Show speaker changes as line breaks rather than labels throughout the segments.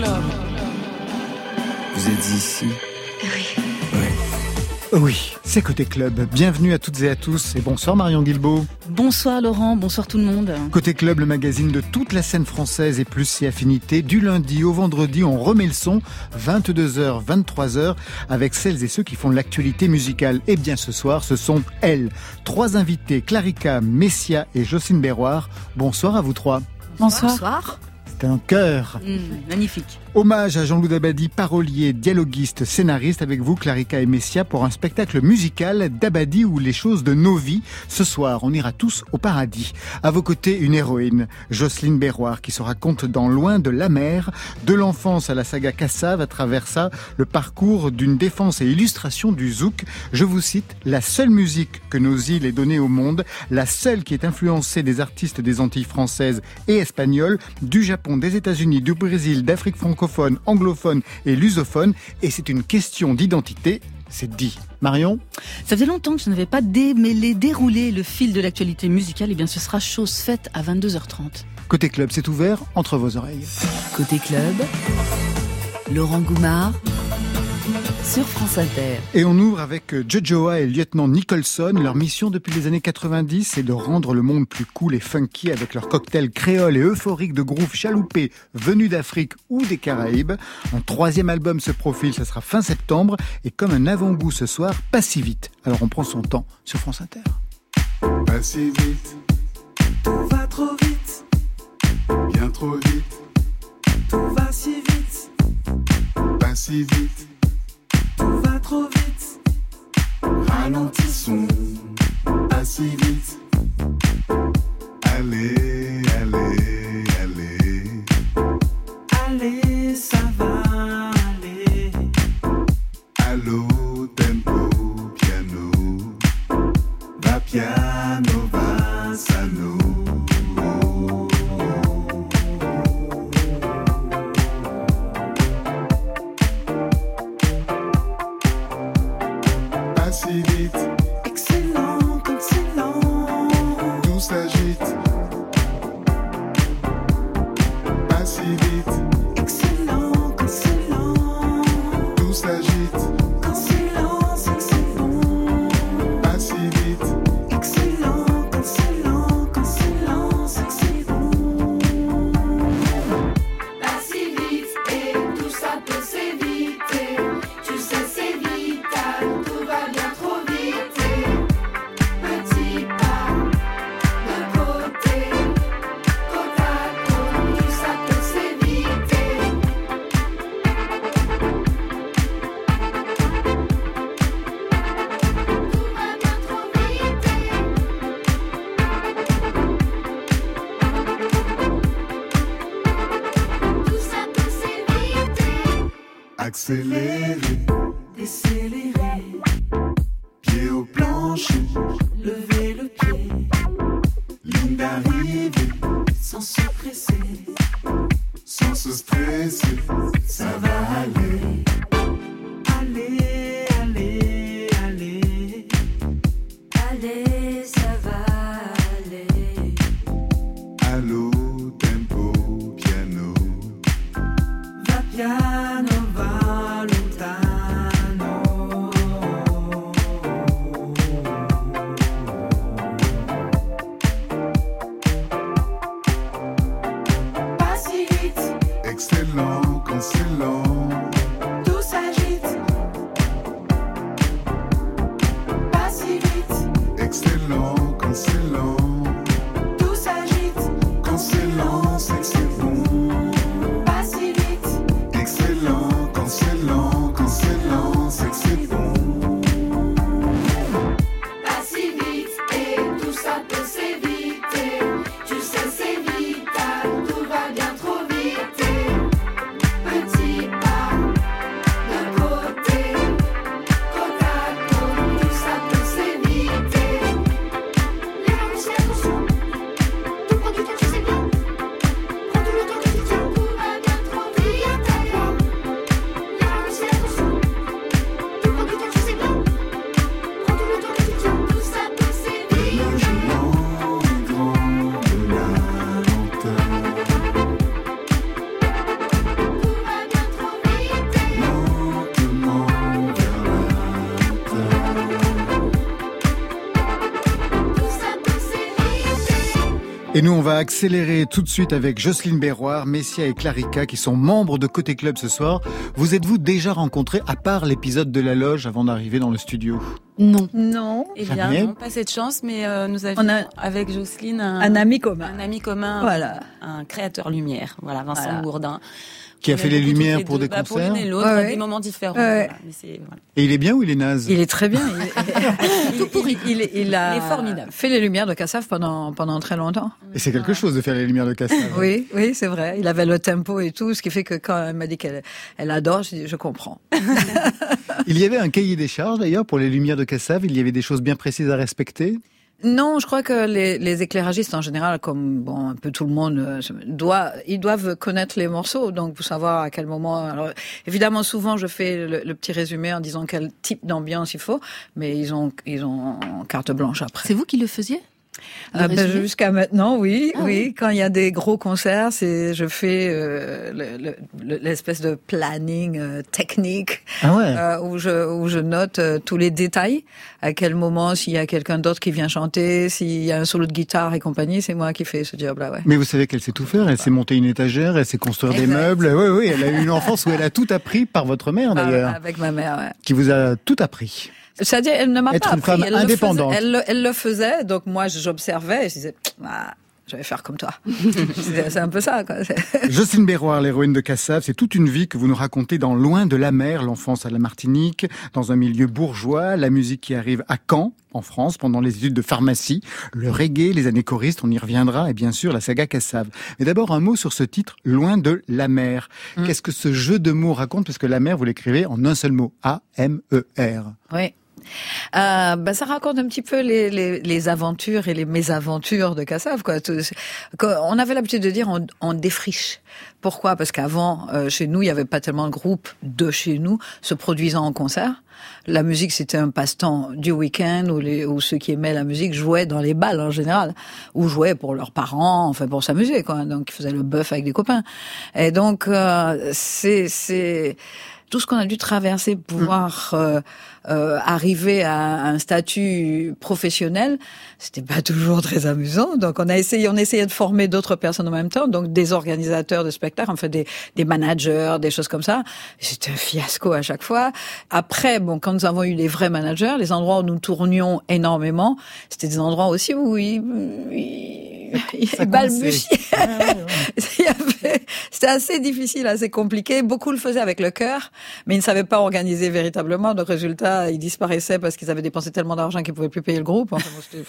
Club.
Vous êtes ici?
Oui.
Oui, c'est Côté Club. Bienvenue à toutes et à tous et bonsoir Marion Guilbeault.
Bonsoir Laurent, bonsoir tout le monde.
Côté Club, le magazine de toute la scène française et plus ses affinités. Du lundi au vendredi, on remet le son, 22h, 23h, avec celles et ceux qui font l'actualité musicale. Et bien ce soir, ce sont elles. Trois invités, Clarica, Messia et Jocelyne Berroir. Bonsoir à vous trois.
Bonsoir. bonsoir.
Un cœur.
Mmh, magnifique.
Hommage à Jean-Loup Dabadi, parolier, dialoguiste, scénariste avec vous, Clarica et Messia, pour un spectacle musical d'Abadi ou les choses de nos vies. Ce soir, on ira tous au paradis. À vos côtés, une héroïne, Jocelyne Berroir, qui se raconte dans Loin de la mer, de l'enfance à la saga Kassav, à travers ça, le parcours d'une défense et illustration du zouk. Je vous cite, la seule musique que nos îles aient donnée au monde, la seule qui est influencée des artistes des Antilles françaises et espagnoles, du Japon, des États-Unis, du Brésil, d'Afrique francophone, anglophone et lusophone, et c'est une question d'identité, c'est dit. Marion
Ça faisait longtemps que je n'avais pas démêlé, déroulé le fil de l'actualité musicale, et eh bien ce sera chose faite à 22h30.
Côté club, c'est ouvert entre vos oreilles.
Côté club, Laurent Goumard sur France Inter.
Et on ouvre avec euh, Jojoa et le lieutenant Nicholson. Leur mission depuis les années 90, c'est de rendre le monde plus cool et funky avec leur cocktail créole et euphorique de groove chaloupé venus d'Afrique ou des Caraïbes. Un troisième album se profile, ça sera fin septembre. Et comme un avant-goût ce soir, pas si vite. Alors on prend son temps sur France Inter.
Pas si vite, tout va trop vite, bien trop vite, tout va si vite, pas si vite trop vite. Ralentissons, pas si vite. Allez, change.
Et nous, on va accélérer tout de suite avec Jocelyne Berroir, Messia et Clarica qui sont membres de Côté Club ce soir. Vous êtes-vous déjà rencontrés à part l'épisode de la loge avant d'arriver dans le studio?
Non.
Non.
Eh bien, non, pas cette chance, mais euh, nous avions
On a-
avec Jocelyne un,
Un ami commun.
un ami commun,
Voilà.
un créateur lumière, voilà, Vincent
Voilà.
Gourdin.
Qui a fait les lumières
les
pour des
Bah,
concerts
Pour l'une et l'autre,
Ouais,
à
ouais.
des moments différents.
Ouais.
voilà, mais c'est- voilà.
Et il est bien ou il est naze
Il est très bien. Il, il- il- il- il a
Il est formidable.
fait les lumières de Cassav pendant, pendant très longtemps.
Et c'est quelque chose de faire les lumières de Cassav.
Oui, oui, c'est vrai. Il avait le tempo et tout, ce qui fait que quand elle m'a dit qu'elle elle adore, je dis, je comprends.
Il y avait un cahier des charges d'ailleurs pour les lumières de Cassav. Il y avait des choses bien précises à respecter.
Non, je crois que les, éclairagistes en général, comme bon un peu tout le monde, euh, ils doivent connaître les morceaux, donc pour savoir à quel moment. Alors évidemment, souvent je fais le, le petit résumé en disant quel type d'ambiance il faut, mais ils ont ils ont carte blanche après.
C'est vous qui le faisiez?
Ah ben, Jusqu'à maintenant, oui,
Ah
oui. Quand il y a des gros concerts, c'est je fais euh, le- le- le- l'espèce de planning euh, technique
Ah ouais.
euh, où je où je note euh, tous les détails. À quel moment, s'il y a quelqu'un d'autre qui vient chanter, s'il y a un solo de guitare et compagnie, c'est moi qui fais ce job-là, ouais.
Mais vous savez qu'elle sait tout faire. Elle sait monter une étagère, elle sait construire des meubles. Oui, oui. Elle a eu une enfance où elle a tout appris par votre mère d'ailleurs,
Ah, Avec ma mère, ouais.
qui vous a tout appris.
C'est-à-dire, elle ne m'a
Être
pas
une
appris.
femme
elle, le faisait-
indépendante.
elle, le, elle le faisait, donc moi j'observais et je disais, ah, je vais faire comme toi. c'est un peu ça, quoi.
Jocelyne Berroir, l'héroïne de Cassav, c'est toute une vie que vous nous racontez dans Loin de la mer, l'enfance à la Martinique, dans un milieu bourgeois, la musique qui arrive à Caen, en France, pendant les études de pharmacie, le reggae, les années choristes, on y reviendra, et bien sûr la saga Cassav. Mais d'abord un mot sur ce titre, Loin de la mer.
Mm.
Qu'est-ce que ce jeu de mots raconte? Parce que la mer, vous l'écrivez en un seul mot, A-M-E-R.
Oui. Euh, ben, ça raconte un petit peu les, les, les aventures et les mésaventures de Cassav. Quoi. On avait l'habitude de dire on, on défriche. Pourquoi? Parce qu'avant, euh, chez nous, il n'y avait pas tellement de groupes de chez nous se produisant en concert. La musique, c'était un passe-temps du week-end où, les, où ceux qui aimaient la musique jouaient dans les balles en général, ou jouaient pour leurs parents, enfin pour s'amuser. Quoi. Donc, ils faisaient le bœuf avec des copains. Et donc, euh, c'est... c'est tout ce qu'on a dû traverser pour pouvoir euh, euh, arriver à un statut professionnel, c'était pas toujours très amusant. Donc on a essayé, on essayait de former d'autres personnes en même temps, donc des organisateurs de spectacles, enfin des, des managers, des choses comme ça. C'était un fiasco à chaque fois. Après, bon, quand nous avons eu les vrais managers, les endroits où nous tournions énormément, c'était des endroits aussi où ils, ils, ils balbutiaient. Y C'était assez difficile, assez compliqué. Beaucoup le faisaient avec le cœur, mais ils ne savaient pas organiser véritablement. Donc, résultat, ils disparaissaient parce qu'ils avaient dépensé tellement d'argent qu'ils pouvaient plus payer le groupe. Enfin, bon, c'était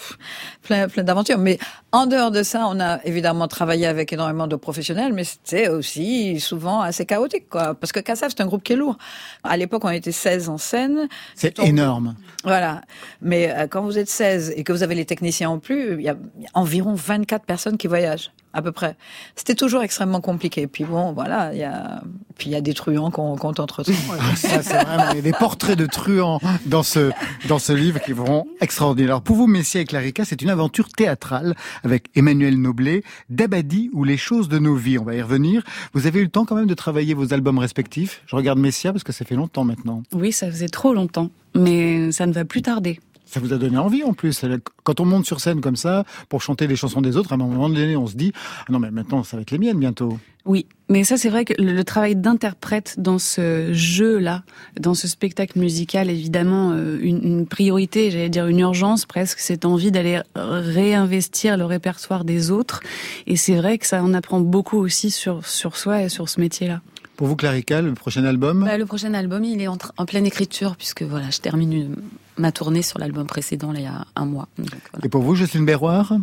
plein, plein d'aventures. Mais en dehors de ça, on a évidemment travaillé avec énormément de professionnels, mais c'était aussi souvent assez chaotique, quoi. Parce que Cassav, c'est un groupe qui est lourd. À l'époque, on était 16 en scène.
C'est énorme.
voilà. Mais euh, quand vous êtes 16 et que vous avez les techniciens en plus, il y a environ 24 personnes qui voyagent, à peu près. C'était toujours extrêmement compliqué. Puis bon, voilà, il y a, puis il y a des truands qu'on compte entre eux.
Ah, ça, c'est vraiment, il y a des portraits de truands dans ce, dans ce livre qui vont extraordinaires. Alors, pour vous, Messia et Clarica, c'est une aventure théâtrale avec Emmanuel Noblet, Dabadi ou Les choses de nos vies. On va y revenir. Vous avez eu le temps quand même de travailler vos albums respectifs. Je regarde Messia parce que ça fait longtemps maintenant.
Oui, ça faisait trop longtemps, mais ça ne va plus tarder.
Ça vous a donné envie en plus. Quand on monte sur scène comme ça pour chanter les chansons des autres, à un moment donné, on se dit ah non mais maintenant ça va être les miennes bientôt.
Oui, mais ça c'est vrai que le, travail d'interprète dans ce jeu-là, dans ce spectacle musical, évidemment euh, une, une priorité, j'allais dire une urgence presque, cette envie d'aller réinvestir le répertoire des autres. Et c'est vrai que ça en apprend beaucoup aussi sur sur soi et sur ce métier-là.
Pour vous, Clarica, le prochain album?
Bah, le prochain album, il est en, pleine écriture, puisque voilà, je termine une- ma tournée sur l'album précédent, là, il y a un mois. Donc, voilà.
Et pour vous, Jocelyne Berroir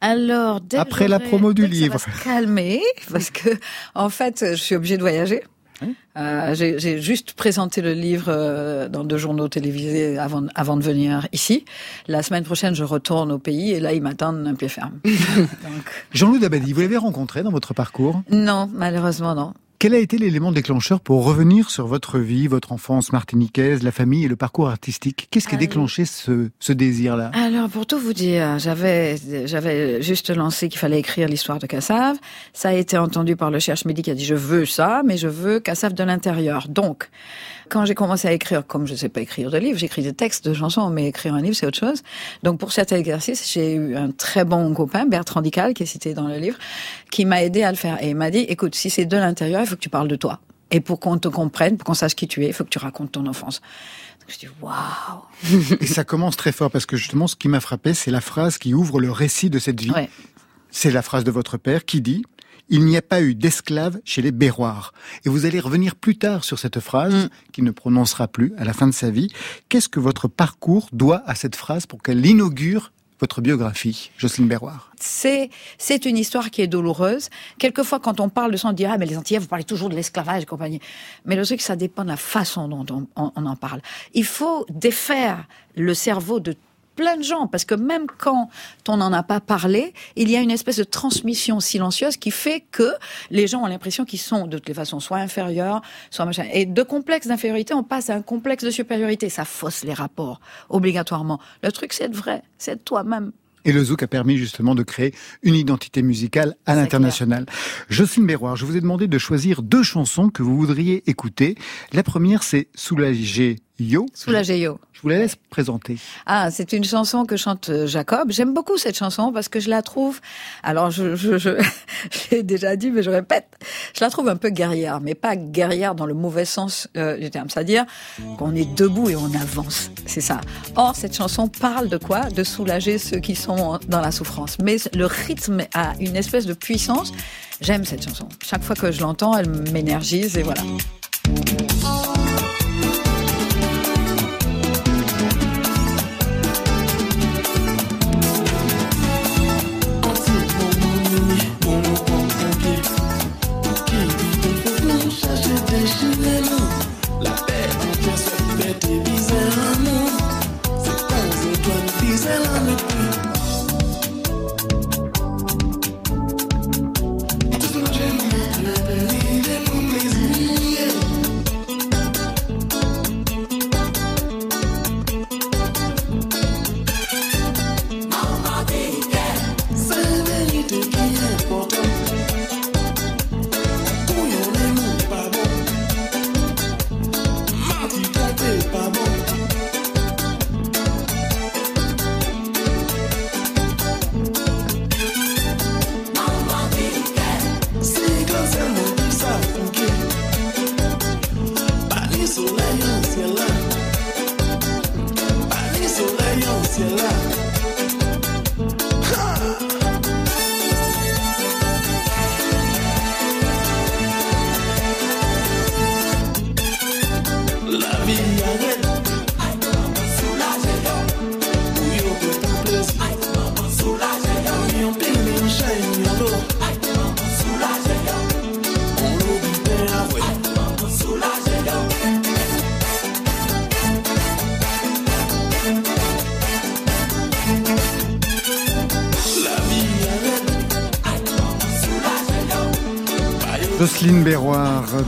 Alors, dès que
Après la promo du
dès que ça
livre.
va se calmer, parce que en fait, je suis obligée de voyager.
Oui.
Euh, j'ai juste présenté le livre euh, dans deux journaux télévisés avant, avant de venir ici. La semaine prochaine, je retourne au pays et là, ils m'attendent un pied ferme. Donc,
Jean-Loup Dabadi, vous l'avez rencontré dans votre parcours?
Non, malheureusement, non.
Quel a été l'élément déclencheur pour revenir sur votre vie, votre enfance martiniquaise, la famille et le parcours artistique? Qu'est-ce qui a déclenché ce, ce désir-là?
Alors, pour tout vous dire, j'avais, j'avais juste lancé qu'il fallait écrire l'histoire de Cassave. Ça a été entendu par le cherche midi qui a dit je veux ça, mais je veux Cassave de l'intérieur. Donc, quand j'ai commencé à écrire, comme je ne sais pas écrire de livres, j'écris des textes de chansons, mais écrire un livre, c'est autre chose. Donc, pour cet exercice, j'ai eu un très bon copain, Bertrand Dical, qui est cité dans le livre, qui m'a aidé à le faire. Et il m'a dit, écoute, si c'est de l'intérieur, il faut que tu parles de toi. Et pour qu'on te comprenne, pour qu'on sache qui tu es, il faut que tu racontes ton enfance. Donc, je dis, waouh!
Et ça commence très fort, parce que justement, ce qui m'a frappé, c'est la phrase qui ouvre le récit de cette vie.
Ouais.
C'est la phrase de votre père qui dit il n'y a pas eu d'esclaves chez les Béroirs. Et vous allez revenir plus tard sur cette phrase
Mm.
qu'il ne prononcera plus à la fin de sa vie. Qu'est-ce que votre parcours doit à cette phrase pour qu'elle inaugure votre biographie, Jocelyne Béroir
C'est c'est une histoire qui est douloureuse. Quelquefois, quand on parle de ça, on dit ah mais les Antillais, vous parlez toujours de l'esclavage et compagnie. Mais le truc, ça dépend de la façon dont on, on- on en parle. Il faut défaire le cerveau de plein de gens parce que même quand on n'en a pas parlé, il y a une espèce de transmission silencieuse qui fait que les gens ont l'impression qu'ils sont de toutes les façons soit inférieurs, soit machin. Et de complexe d'infériorité, on passe à un complexe de supériorité. Ça fausse les rapports obligatoirement. Le truc, c'est être vrai, c'est être toi-même.
Et le zouk a permis justement de créer une identité musicale à l'international. Jocelyne Béroir, je vous ai demandé de choisir deux chansons que vous voudriez écouter. La première, c'est Soulager Yo.
Soulagé yo.
Je vous la laisse présenter.
Ah, c'est une chanson que chante euh, Jacob. J'aime beaucoup cette chanson parce que je la trouve. Alors, je, je, je, je l'ai déjà dit, mais je répète. Je la trouve un peu guerrière, mais pas guerrière dans le mauvais sens euh, du terme. C'est-à-dire qu'on est debout et on avance. C'est ça. Or, cette chanson parle de quoi? De soulager ceux qui sont dans la souffrance. Mais le rythme a une espèce de puissance. J'aime cette chanson. Chaque fois que je l'entends, elle m'énergise et voilà.
Jocelyne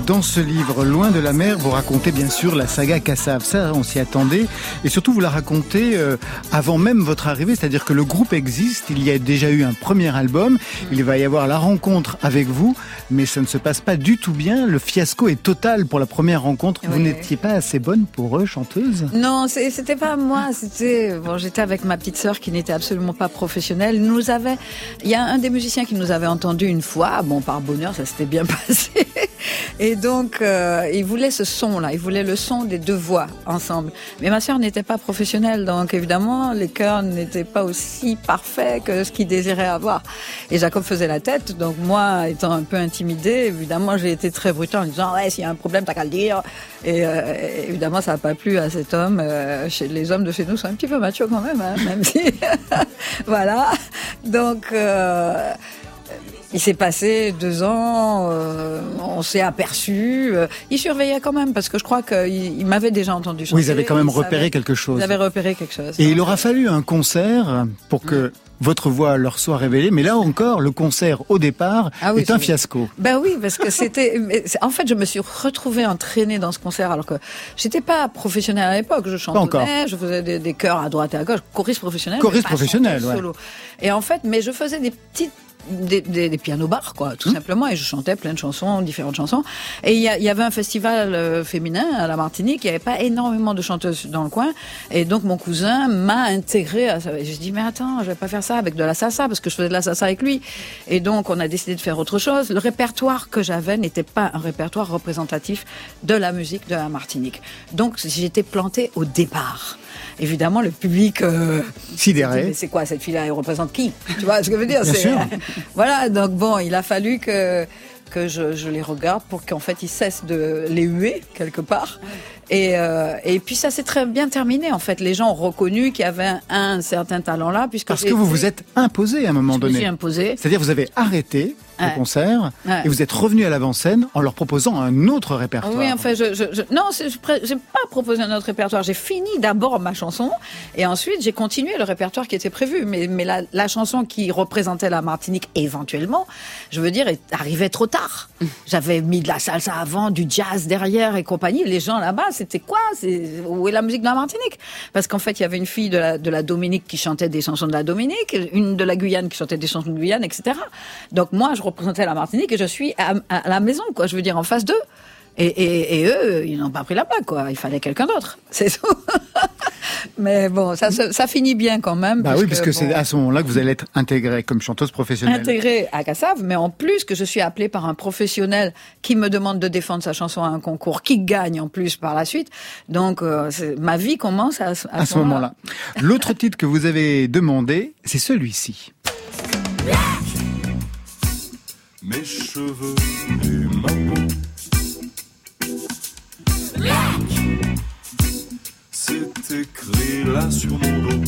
Dans ce livre Loin de la mer, vous racontez bien sûr la saga Kassav. Ça, on s'y attendait. Et surtout, vous la racontez euh, avant même votre arrivée, c'est-à-dire que le groupe existe. Il y a déjà eu un premier album. Il va y avoir la rencontre avec vous, mais ça ne se passe pas du tout bien. Le fiasco est total pour la première rencontre. Vous
Oui.
n'étiez pas assez bonne pour eux, chanteuse?
Non, c'était pas moi. C'était bon. J'étais avec ma petite sœur qui n'était absolument pas professionnelle. Nous avait, il y a un des musiciens qui nous avait entendu une fois. Bon, par bonheur, ça s'était bien passé. Et donc, euh, il voulait ce son-là. Il voulait le son des deux voix ensemble. Mais ma sœur n'était pas professionnelle, donc évidemment, les chœurs n'étaient pas aussi parfaits que ce qu'il désirait avoir. Et Jacob faisait la tête. Donc moi, étant un peu intimidée, évidemment, j'ai été très brutale en disant ouais, s'il y a un problème, t'as qu'à le dire. Et euh, évidemment, ça n'a pas plu à cet homme. Euh, les hommes de chez nous sont un petit peu machos quand même, hein, même si voilà. Donc euh, il s'est passé deux ans, euh, on s'est aperçu. euh, il surveillait quand même parce que je crois qu'il il m'avait déjà entendu chanter.
Oui, ils avaient quand même
savait-
repéré quelque chose.
Ils avaient repéré quelque chose.
Et il aura fallu un concert pour que votre voix leur soit révélée. Mais là encore, le concert au départ
Ah oui,
est un fiasco.
Ben oui, parce que c'était. En fait, je me suis retrouvée entraînée dans ce concert alors que j'étais pas professionnelle à l'époque. Je
encore.
chantonnais, je faisais des, des chœurs à droite et à gauche, choriste professionnelle.
Choriste
pas chanteuse
ouais.
solo. Et en fait, mais je faisais des petites des, des, des pianos bars, quoi,
Mmh.
tout simplement, et je chantais plein de chansons, différentes chansons. Et il y, avait un festival euh, féminin à la Martinique, il n'y avait pas énormément de chanteuses dans le coin, et donc mon cousin m'a intégré à ça. Et J'ai dit, mais attends, je vais pas faire ça avec de la salsa, parce que je faisais de la salsa avec lui. Et donc on a décidé de faire autre chose. Le répertoire que j'avais n'était pas un répertoire représentatif de la musique de la Martinique. Donc j'étais plantée au départ. Évidemment, le public euh,
Sidéré.
mais c'est quoi cette fille-là Elle représente qui? Tu vois ce que je veux dire
Bien sûr.
Voilà, donc bon, il a fallu que que je, je les regarde pour qu'en fait ils cessent de les huer quelque part. Et, euh, et puis ça s'est très bien terminé en fait. Les gens ont reconnu qu'il y avait un, un certain talent là puisque
Parce que vous vous êtes imposé à un moment
je me suis
donné.
imposée.
C'est-à-dire vous avez arrêté le concert
Ouais.
et vous êtes revenu à l'avant-scène en leur proposant un autre répertoire.
Oui, enfin, je, je, je- non, je j'ai pas proposé un autre répertoire. J'ai fini d'abord ma chanson et ensuite j'ai continué le répertoire qui était prévu. Mais, mais la, la chanson qui représentait la Martinique éventuellement, je veux dire, est arrivée trop tard. J'avais mis de la salsa avant, du jazz derrière et compagnie. Les gens là-bas, c'était quoi? Où est la musique de la Martinique? Parce qu'en fait, il y avait une fille de la, de la Dominique qui chantait des chansons de la Dominique, une de la Guyane qui chantait des chansons de Guyane, etc. Donc moi, je représentais la Martinique et je suis à, à la maison, quoi. Je veux dire, en face d'eux. Et, et, et eux, ils n'ont pas pris la plaque, quoi. Il fallait quelqu'un d'autre. C'est tout. Mais bon, ça, finit bien quand même.
Bah oui, puisque
bon,
c'est à ce moment-là que vous allez être intégré comme chanteuse professionnelle.
intégré à Cassav, mais en plus que je suis appelée par un professionnel qui me demande de défendre sa chanson à un concours, qui gagne en plus par la suite. Donc, euh, ma vie commence à, ce- à
à ce moment-là. L'autre titre que vous avez demandé, c'est celui-ci.
mes cheveux et ma C'est écrit là sur mon dos.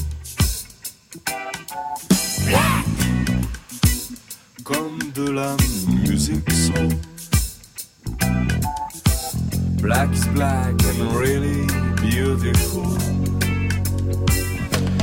Comme de la musique soul. Black is black and really beautiful.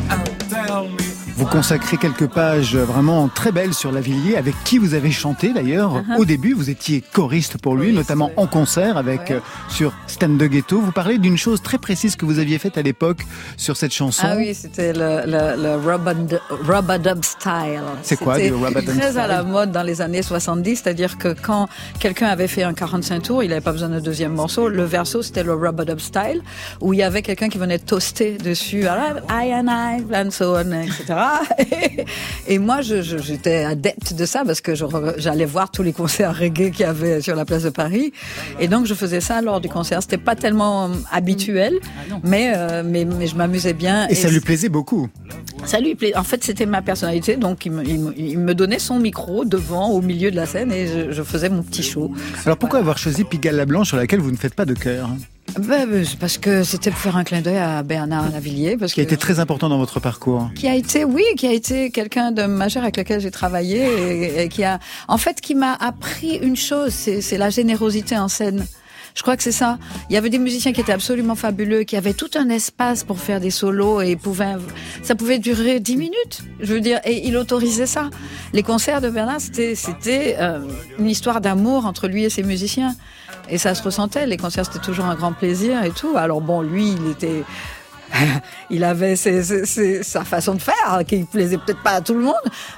And tell me
Vous consacrez quelques pages vraiment très belles sur Lavillier, avec qui vous avez chanté d'ailleurs. Au début, vous étiez choriste pour lui,
Uh-huh. Oui,
notamment en concert avec
Ouais.
euh, sur Stand de Ghetto. Vous parlez d'une chose très précise que vous aviez faite à l'époque sur cette chanson.
Ah oui, c'était le, le, le rub-a-dub rub-a-dub style.
C'est quoi, le rub-a-dub
très
style
à la mode dans les années 70, c'est-à-dire que quand quelqu'un avait fait un 45 tours, il n'avait pas besoin d'un deuxième morceau. Le verso, c'était le rub-a-dub style, où il y avait quelqu'un qui venait toaster dessus, I and I, and so on, etc. Et moi, j'étais adepte de ça parce que j'allais voir tous les concerts reggae qu'il y avait sur la place de Paris. Et donc, je faisais ça lors du concert. C'était pas tellement euh, habituel, mais, euh, mais, mais je m'amusais bien.
Et ça lui plaisait beaucoup.
Ça lui plaît. En fait, c'était ma personnalité, donc il me, il me- il me donnait son micro devant, au milieu de la scène, et je, je faisais mon petit show.
Alors pourquoi avoir choisi Pigalle la Blanche sur laquelle vous ne faites pas de chœur?
Ben, ben, c'est parce que c'était pour faire un clin d'œil à Bernard Lavillier, parce
Qui a
que
été très important dans votre parcours.
qui a été, oui, qui a été quelqu'un de majeur avec lequel j'ai travaillé et, et qui a, en fait, qui m'a appris une chose, c'est la générosité en scène. Je crois que c'est ça. Il y avait des musiciens qui étaient absolument fabuleux, qui avaient tout un espace pour faire des solos et pouvaient, ça pouvait durer dix minutes. Je veux dire, et il autorisait ça. Les concerts de Bernard, c'était, c'était euh, une histoire d'amour entre lui et ses musiciens. Et ça se ressentait. Les concerts, c'était toujours un grand plaisir et tout. Alors bon, lui, il était, il avait ses- ses- ses- sa façon de faire, qui plaisait peut-être pas à tout le monde,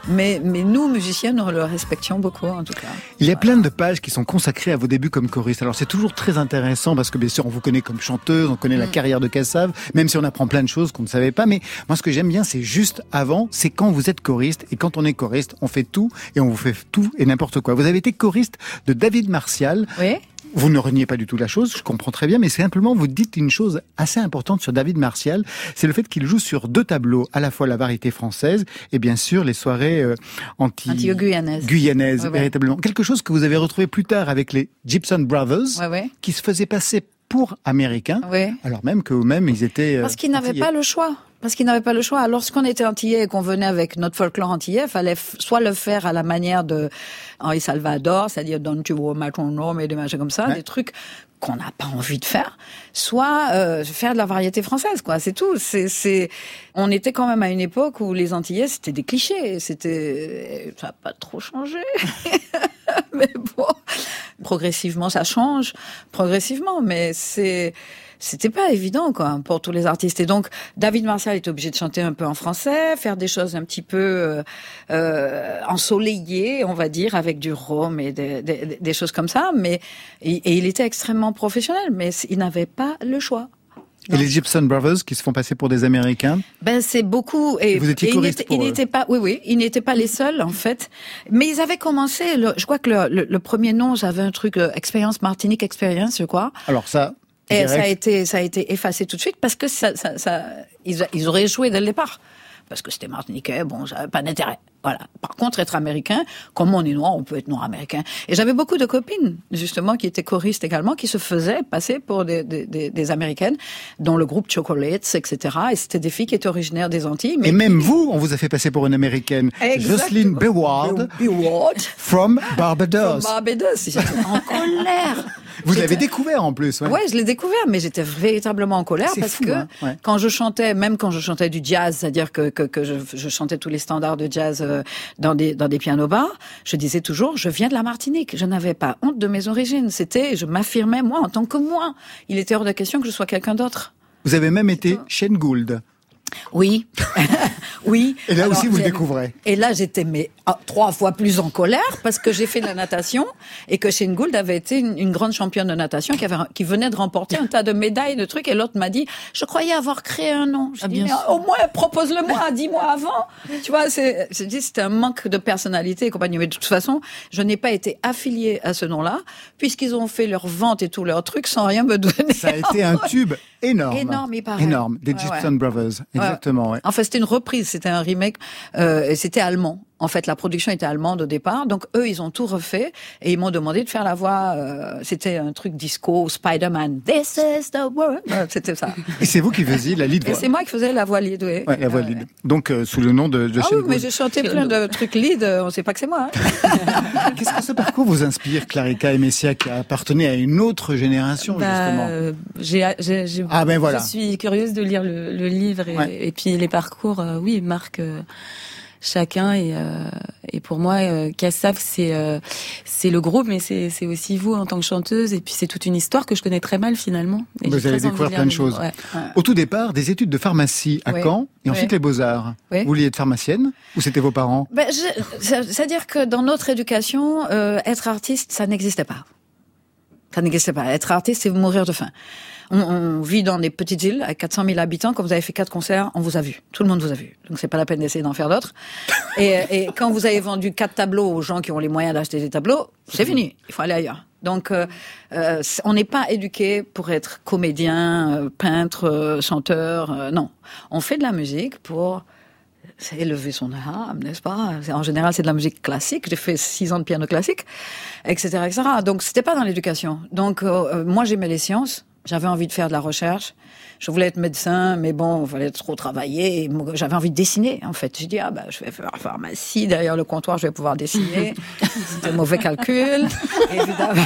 mais, mais nous, musiciens, nous le respections beaucoup, en tout cas.
Il y a plein de pages qui sont consacrées à vos débuts comme choriste. Alors c'est toujours très intéressant parce que bien sûr on vous connaît comme chanteuse, on connaît la
Mm.
carrière de Cassave, même si on apprend plein de choses qu'on ne savait pas. Mais moi ce que j'aime bien c'est juste avant, c'est quand vous êtes choriste. Et quand on est choriste, on fait tout et on vous fait tout et n'importe quoi. Vous avez été choriste de David Martial.
Oui.
Vous ne reniez pas du tout la chose, je comprends très bien, mais simplement vous dites une chose assez importante sur David Martial, c'est le fait qu'il joue sur deux tableaux, à la fois la variété française et bien sûr les soirées euh, anti
Anti-guyanaises.
guyanaises,
Ouais, ouais.
véritablement. Quelque chose que vous avez retrouvé plus tard avec les Gibson Brothers,
Ouais,
qui se faisaient passer pour américains, alors même qu'eux-mêmes ils étaient. euh,
Parce qu'ils n'avaient pas le choix. parce qu'ils n'avaient pas le choix. Lorsqu'on était antillais et qu'on venait avec notre folklore antillais, fallait soit le faire à la manière de Henri Salvador, c'est-à-dire Don tu vois nom et des machins comme ça, des trucs qu'on n'a pas envie de faire, soit euh, faire de la variété française, quoi. C'est tout. C'est, c'est, on était quand même à une époque où les Antillais c'était des clichés. C'était, ça n'a pas trop changé. mais bon, progressivement ça change, progressivement. Mais c'est c'était pas évident quoi pour tous les artistes et donc David Martial était obligé de chanter un peu en français faire des choses un petit peu euh, euh ensoleillées on va dire avec du rhum et des, des, des choses comme ça mais et, et, il était extrêmement professionnel mais il n'avait pas le choix
et les Gibson Brothers qui se font passer pour des Américains?
Ben c'est beaucoup. Et,
vous étiez choriste
ils n'étaient pas. Oui, oui, ils n'étaient pas les seuls en fait. Mais ils avaient commencé. Le, je crois que le, le, le premier nom, j'avais un truc euh, Expérience Martinique Experience, je crois.
Alors ça,
et ça a été, ça a été effacé tout de suite parce que ça, ça, ça ils, ils, auraient joué dès le départ. Parce que c'était martiniquais, bon, ça n'avait pas d'intérêt. Voilà. Par contre, être américain, comme on est noir, on peut être noir américain. Et j'avais beaucoup de copines, justement, qui étaient choristes également, qui se faisaient passer pour des, des, des, des américaines, dont le groupe Chocolates, etc. Et c'était des filles qui étaient originaires des Antilles.
Mais Et même vous, on vous a fait passer pour une américaine. Jocelyn Beward. From Barbados.
From Barbados. En colère.
Vous l'avez découvert en plus, ouais.
Ouais, je l'ai découvert, mais j'étais véritablement en colère parce
fou,
que
hein ouais.
quand je chantais, même quand je chantais du jazz, c'est-à-dire que, que, que je, je, chantais tous les standards de jazz euh, dans des dans des pianos bars, je disais toujours, je viens de la Martinique. Je n'avais pas honte de mes origines. C'était, je m'affirmais moi en tant que moi. Il était hors de question que je sois quelqu'un d'autre.
Vous avez même été Shane Gould.
Oui, oui.
Et là Alors, aussi, vous le découvrez.
Et là, j'étais mais oh, trois fois plus en colère parce que j'ai fait de la natation et que Shane Gould avait été une, une, grande championne de natation qui, avait, qui venait de remporter un tas de médailles, de trucs. Et l'autre m'a dit, je croyais avoir créé un nom. Je ah, dis, mais au moins, propose-le-moi dix mois avant. tu vois, c'est, c'était un manque de personnalité et compagnie. Mais de toute façon, je n'ai pas été affiliée à ce nom-là puisqu'ils ont fait leur vente et tous leurs trucs sans rien me donner.
Ça a été un tube énorme.
Énorme, il paraît.
Énorme. Des ouais, Gibson ouais. Brothers. Exactement, ouais.
En fait, c'était une reprise, c'était un remake, euh, et c'était allemand. En fait, la production était allemande au départ, donc eux, ils ont tout refait et ils m'ont demandé de faire la voix. Euh, c'était un truc disco, Spider-Man. This is the world. C'était ça.
Et c'est vous qui faisiez la lead voix.
C'est moi qui faisais la voix lead, oui.
Ouais, la voix lead. Donc euh, sous le nom de, de
Ah oui, mais j'ai chanté plein de trucs lead. On sait pas que c'est moi. Hein.
Qu'est-ce que ce parcours vous inspire, Clarica et Messia, qui appartenait à une autre génération
bah,
justement
euh,
ah ben voilà.
Je suis curieuse de lire le, le livre et, ouais. et, puis les parcours. Euh, oui, marquent chacun et, euh, et pour moi euh, Kassav c'est euh, c'est le groupe mais c'est c'est aussi vous en tant que chanteuse et puis c'est toute une histoire que je connais très mal finalement
et vous allez découvrir plein de choses
ouais.
au tout départ des études de pharmacie à
Ouais.
Caen et ensuite
Ouais.
les beaux-arts
Ouais.
vous vouliez être pharmacienne ou c'était vos parents?
Ben, je- ça- C'est-à-dire que dans notre éducation, euh, être artiste, ça n'existait pas. Ça n'existait pas. Être artiste, c'est mourir de faim. On, on vit dans des petites îles avec 400 000 habitants. Quand vous avez fait quatre concerts, on vous a vu. Tout le monde vous a vu. Donc c'est pas la peine d'essayer d'en faire d'autres. Et, et quand vous avez vendu quatre tableaux aux gens qui ont les moyens d'acheter des tableaux, c'est fini. Il faut aller ailleurs. Donc, euh, euh, on n'est pas éduqué pour être comédien, euh, peintre, euh, chanteur. euh, non, on fait de la musique pour élever son âme, n'est-ce pas? En général, c'est de la musique classique. J'ai fait six ans de piano classique, etc., etc. Donc, c'était pas dans l'éducation. Donc, euh, moi, j'aimais les sciences. J'avais envie de faire de la recherche. Je voulais être médecin, mais bon, il fallait trop travailler. J'avais envie de dessiner, en fait. Je dis, ah, bah, je vais faire pharmacie. Derrière le comptoir, je vais pouvoir dessiner. C'était mauvais calcul, évidemment.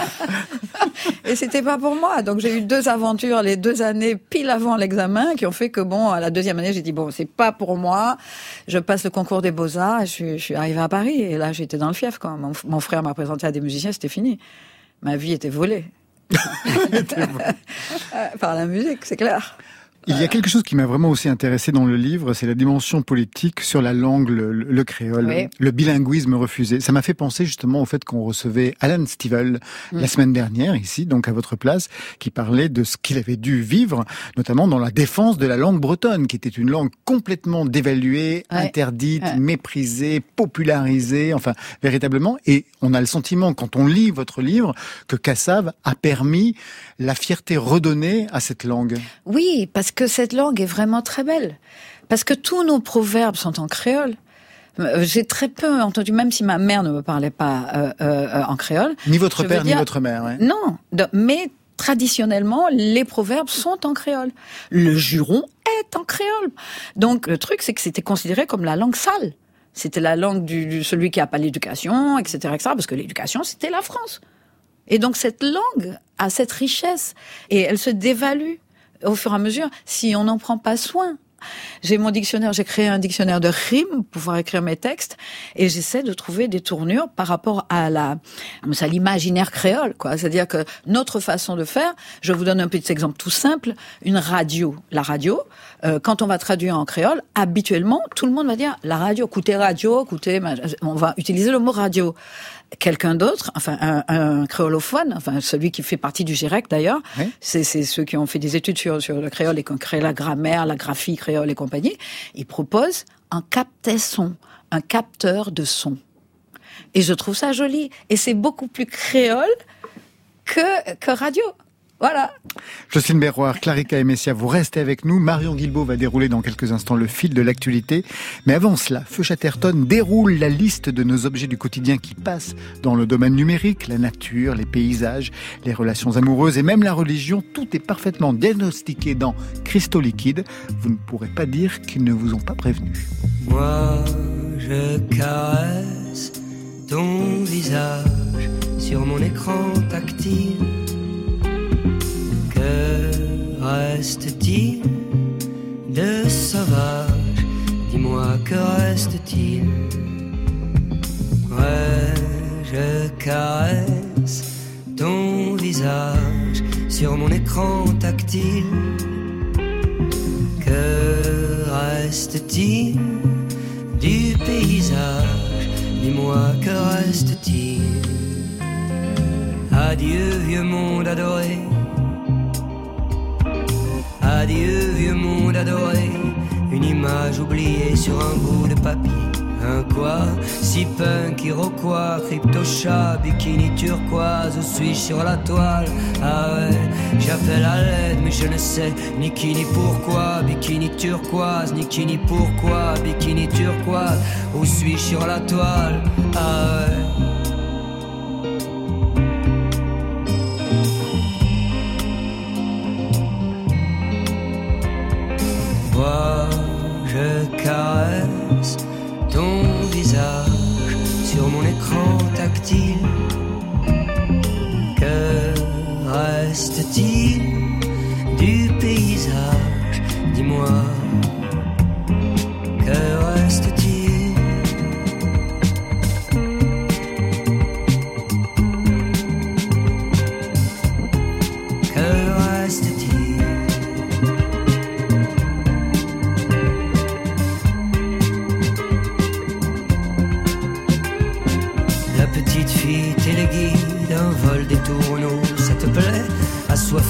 Et c'était pas pour moi. Donc j'ai eu deux aventures les deux années pile avant l'examen qui ont fait que bon, à la deuxième année, j'ai dit bon, c'est pas pour moi. Je passe le concours des je, suis- je suis arrivée à Paris. Et là, j'étais dans le fief quand mon, mon frère m'a présenté à des musiciens, c'était fini. Ma vie était volée. Par la musique, c'est clair.
Il y a quelque chose qui m'a vraiment aussi intéressé dans le livre, c'est la dimension politique sur la langue, le, le créole,
Oui.
le bilinguisme refusé. Ça m'a fait penser justement au fait qu'on recevait Alan Stivell
Mm.
la semaine dernière ici, donc à votre place, qui parlait de ce qu'il avait dû vivre, notamment dans la défense de la langue bretonne, qui était une langue complètement dévaluée,
Ouais.
interdite,
Ouais.
méprisée, popularisée, enfin véritablement. Et on a le sentiment, quand on lit votre livre, que Kassav a permis la fierté redonnée à cette langue.
Oui, parce que cette langue est vraiment très belle. Parce que tous nos proverbes sont en créole. Euh, J'ai très peu entendu, même si ma mère ne me parlait pas euh, euh, en créole.
Ni votre père, ni votre mère. Ouais.
Non, mais traditionnellement, les proverbes sont en créole. Le juron est en créole. Donc le truc, c'est que c'était considéré comme la langue sale. C'était la langue du, celui qui a pas l'éducation, etc., etc. Parce que l'éducation, c'était la France. Et donc cette langue a cette richesse et elle se dévalue au fur et à mesure si on n'en prend pas soin. J'ai mon dictionnaire, j'ai créé un dictionnaire de rimes pour pouvoir écrire mes textes et j'essaie de trouver des tournures par rapport à l'imaginaire créole. C'est-à-dire que notre façon de faire, je vous donne un petit exemple tout simple, une radio. La radio, euh, quand on va traduire en créole, habituellement, tout le monde va dire la radio, écoutez radio, écoutez, on va utiliser le mot radio quelqu'un d'autre, enfin un, un, créolophone, enfin celui qui fait partie du GIREC d'ailleurs, c'est ceux qui ont fait des études sur, sur le créole et qui ont créé la grammaire, la graphie créole et compagnie, ils proposent un capteur-son, un capteur de son. Et je trouve ça joli. Et c'est beaucoup plus créole que, que radio. Voilà.
Jocelyne Berroir, Clarica et Messia, vous restez avec nous. Marion Guilbault va dérouler dans quelques instants le fil de l'actualité. Mais avant cela, Feu Chatterton déroule la liste de nos objets du quotidien qui passent dans le domaine numérique, la nature, les paysages, les relations amoureuses et même la religion. Tout est parfaitement diagnostiqué dans Cristaux liquide. Vous ne pourrez pas dire qu'ils ne vous ont pas prévenu.
Moi, je caresse ton visage sur mon écran tactile reste-t-il de sauvage? Dis-moi que reste-t-il? Ouais, je caresse ton visage sur mon écran tactile? Que reste-t-il du paysage? Dis-moi que reste-t-il? Adieu vieux monde adoré Adieu vieux monde adoré, une image oubliée sur un bout de papier. Un quoi Si punk, iroquois, crypto-chat, bikini turquoise, où suis-je sur la toile? Ah ouais, j'appelle à l'aide, mais je ne sais ni qui ni pourquoi. Bikini turquoise, ni qui ni pourquoi, bikini turquoise, où suis-je sur la toile? Ah ouais. caresse ton visage sur mon écran tactile. Que reste-t-il du paysage? Dis-moi.